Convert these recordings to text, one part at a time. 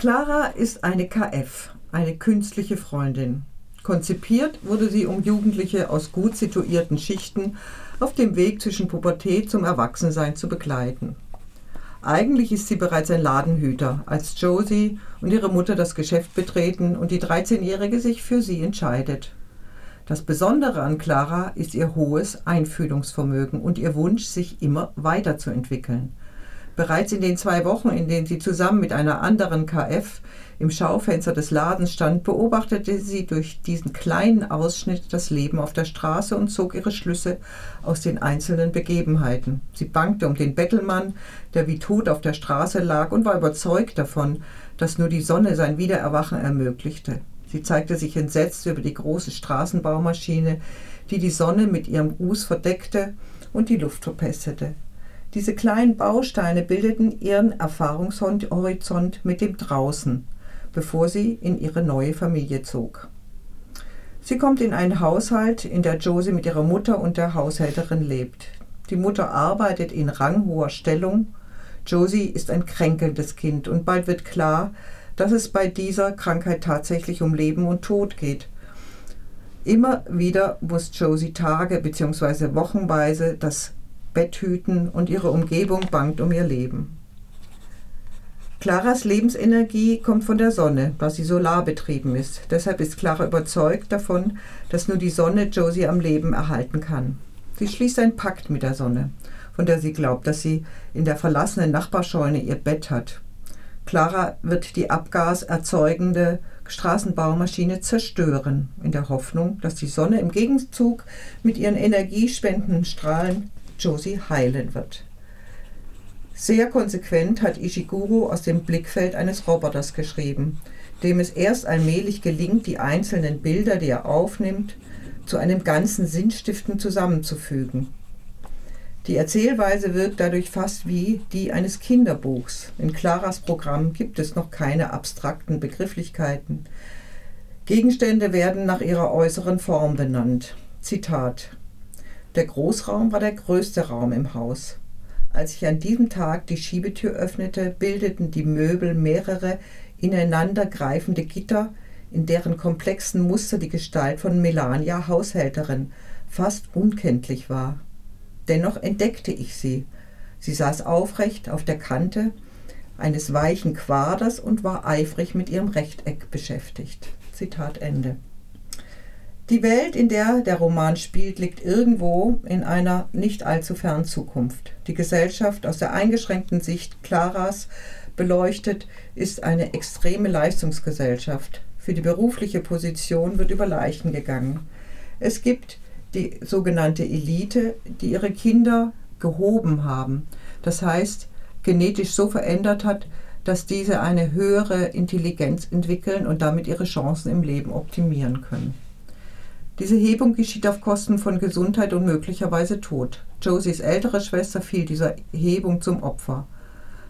Clara ist eine KF, eine künstliche Freundin. Konzipiert wurde sie, um Jugendliche aus gut situierten Schichten auf dem Weg zwischen Pubertät zum Erwachsensein zu begleiten. Eigentlich ist sie bereits ein Ladenhüter, als Josie und ihre Mutter das Geschäft betreten und die 13-Jährige sich für sie entscheidet. Das Besondere an Clara ist ihr hohes Einfühlungsvermögen und ihr Wunsch, sich immer weiterzuentwickeln. Bereits in den zwei Wochen, in denen sie zusammen mit einer anderen KF im Schaufenster des Ladens stand, beobachtete sie durch diesen kleinen Ausschnitt das Leben auf der Straße und zog ihre Schlüsse aus den einzelnen Begebenheiten. Sie bangte um den Bettelmann, der wie tot auf der Straße lag, und war überzeugt davon, dass nur die Sonne sein Wiedererwachen ermöglichte. Sie zeigte sich entsetzt über die große Straßenbaumaschine, die die Sonne mit ihrem Ruß verdeckte und die Luft verpestete. Diese kleinen Bausteine bildeten ihren Erfahrungshorizont mit dem Draußen, bevor sie in ihre neue Familie zog. Sie kommt in einen Haushalt, in der Josie mit ihrer Mutter und der Haushälterin lebt. Die Mutter arbeitet in ranghoher Stellung. Josie ist ein kränkelndes Kind und bald wird klar, dass es bei dieser Krankheit tatsächlich um Leben und Tod geht. Immer wieder muss Josie Tage bzw. wochenweise das Bett hüten und ihre Umgebung bangt um ihr Leben. Claras Lebensenergie kommt von der Sonne, da sie solarbetrieben ist. Deshalb ist Clara überzeugt davon, dass nur die Sonne Josie am Leben erhalten kann. Sie schließt einen Pakt mit der Sonne, von der sie glaubt, dass sie in der verlassenen Nachbarscheune ihr Bett hat. Clara wird die abgaserzeugende Straßenbaumaschine zerstören, in der Hoffnung, dass die Sonne im Gegenzug mit ihren energiespendenden Strahlen Josie heilen wird. Sehr konsequent hat Ishiguro aus dem Blickfeld eines Roboters geschrieben, dem es erst allmählich gelingt, die einzelnen Bilder, die er aufnimmt, zu einem ganzen Sinnstiften zusammenzufügen. Die Erzählweise wirkt dadurch fast wie die eines Kinderbuchs. In Claras Programm gibt es noch keine abstrakten Begrifflichkeiten. Gegenstände werden nach ihrer äußeren Form benannt. Zitat der Großraum war der größte Raum im Haus. Als ich an diesem Tag die Schiebetür öffnete, bildeten die Möbel mehrere ineinandergreifende Gitter, in deren komplexen Muster die Gestalt von Melania Haushälterin fast unkenntlich war. Dennoch entdeckte ich sie. Sie saß aufrecht auf der Kante eines weichen Quaders und war eifrig mit ihrem Rechteck beschäftigt. Zitat Ende. Die Welt, in der der Roman spielt, liegt irgendwo in einer nicht allzu fernen Zukunft. Die Gesellschaft aus der eingeschränkten Sicht Claras beleuchtet ist eine extreme Leistungsgesellschaft. Für die berufliche Position wird über Leichen gegangen. Es gibt die sogenannte Elite, die ihre Kinder gehoben haben. Das heißt, genetisch so verändert hat, dass diese eine höhere Intelligenz entwickeln und damit ihre Chancen im Leben optimieren können. Diese Hebung geschieht auf Kosten von Gesundheit und möglicherweise Tod. Josies ältere Schwester fiel dieser Hebung zum Opfer.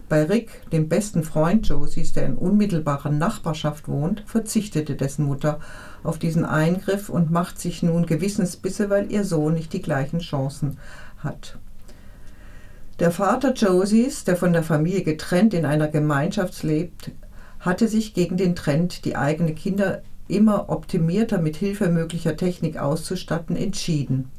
Bei Rick, dem besten Freund Josies, der in unmittelbarer Nachbarschaft wohnt, verzichtete dessen Mutter auf diesen Eingriff und macht sich nun Gewissensbisse, weil ihr Sohn nicht die gleichen Chancen hat. Der Vater Josies, der von der Familie getrennt in einer Gemeinschaft lebt, hatte sich gegen den Trend, die eigenen Kinder immer optimierter mit Hilfe möglicher Technik auszustatten, entschieden.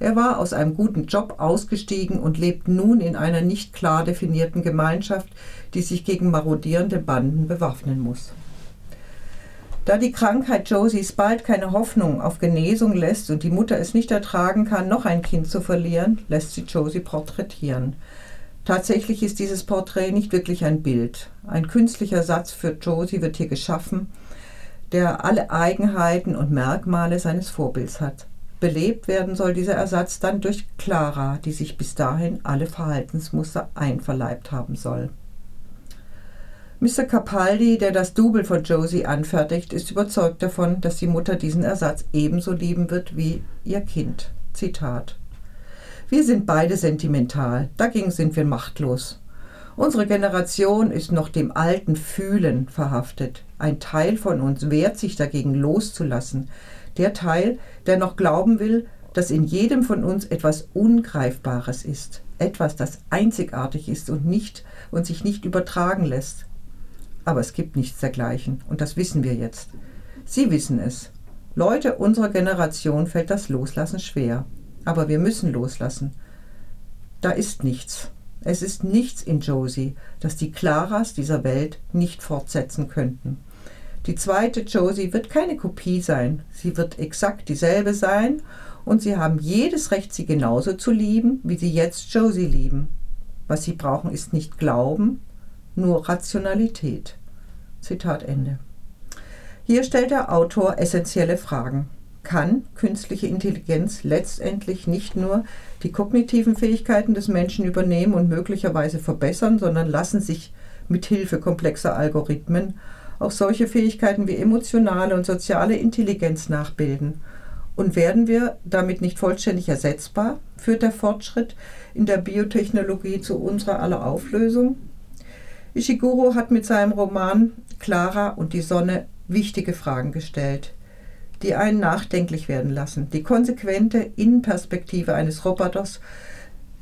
Er war aus einem guten Job ausgestiegen und lebt nun in einer nicht klar definierten Gemeinschaft, die sich gegen marodierende Banden bewaffnen muss. Da die Krankheit Josies bald keine Hoffnung auf Genesung lässt und die Mutter es nicht ertragen kann, noch ein Kind zu verlieren, lässt sie Josie porträtieren. Tatsächlich ist dieses Porträt nicht wirklich ein Bild. Ein künstlicher Satz für Josie wird hier geschaffen, der alle Eigenheiten und Merkmale seines Vorbilds hat. Belebt werden soll dieser Ersatz dann durch Clara, die sich bis dahin alle Verhaltensmuster einverleibt haben soll. Mr. Capaldi, der das Double von Josie anfertigt, ist überzeugt davon, dass die Mutter diesen Ersatz ebenso lieben wird wie ihr Kind. Zitat. Wir sind beide sentimental, dagegen sind wir machtlos. Unsere Generation ist noch dem alten Fühlen verhaftet. Ein Teil von uns wehrt sich dagegen loszulassen. Der Teil, der noch glauben will, dass in jedem von uns etwas Ungreifbares ist, etwas, das einzigartig ist und nicht und sich nicht übertragen lässt. aber es gibt nichts dergleichen und das wissen wir jetzt. Sie wissen es. Leute unserer Generation fällt das Loslassen schwer, aber wir müssen loslassen. Da ist nichts. Es ist nichts in Josie, das die Claras dieser Welt nicht fortsetzen könnten. Die zweite Josie wird keine Kopie sein, sie wird exakt dieselbe sein und sie haben jedes Recht, sie genauso zu lieben, wie sie jetzt Josie lieben. Was sie brauchen, ist nicht Glauben, nur Rationalität. Zitat Ende. Hier stellt der Autor essentielle Fragen. Kann künstliche Intelligenz letztendlich nicht nur die kognitiven Fähigkeiten des Menschen übernehmen und möglicherweise verbessern, sondern lassen sich mit Hilfe komplexer Algorithmen auch solche Fähigkeiten wie emotionale und soziale Intelligenz nachbilden. Und werden wir damit nicht vollständig ersetzbar? Führt der Fortschritt in der Biotechnologie zu unserer aller Auflösung? Ishiguro hat mit seinem Roman Clara und die Sonne wichtige Fragen gestellt, die einen nachdenklich werden lassen. Die konsequente Innenperspektive eines Roboters,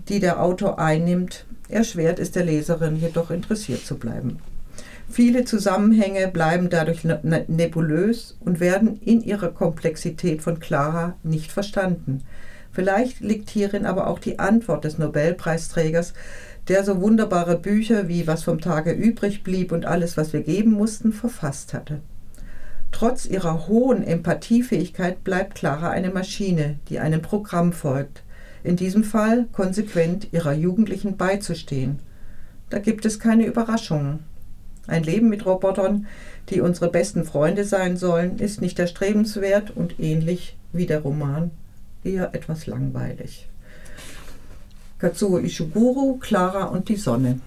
die der Autor einnimmt, erschwert es der Leserin jedoch interessiert zu bleiben. Viele Zusammenhänge bleiben dadurch ne-, ne-, nebulös und werden in ihrer Komplexität von Clara nicht verstanden. Vielleicht liegt hierin aber auch die Antwort des Nobelpreisträgers, der so wunderbare Bücher wie Was vom Tage übrig blieb und alles, was wir geben mussten, verfasst hatte. Trotz ihrer hohen Empathiefähigkeit bleibt Clara eine Maschine, die einem Programm folgt, in diesem Fall konsequent ihrer Jugendlichen beizustehen. Da gibt es keine Überraschungen. Ein Leben mit Robotern, die unsere besten Freunde sein sollen, ist nicht erstrebenswert und ähnlich wie der Roman eher etwas langweilig. Katsuo Ishiguro, Clara und die Sonne.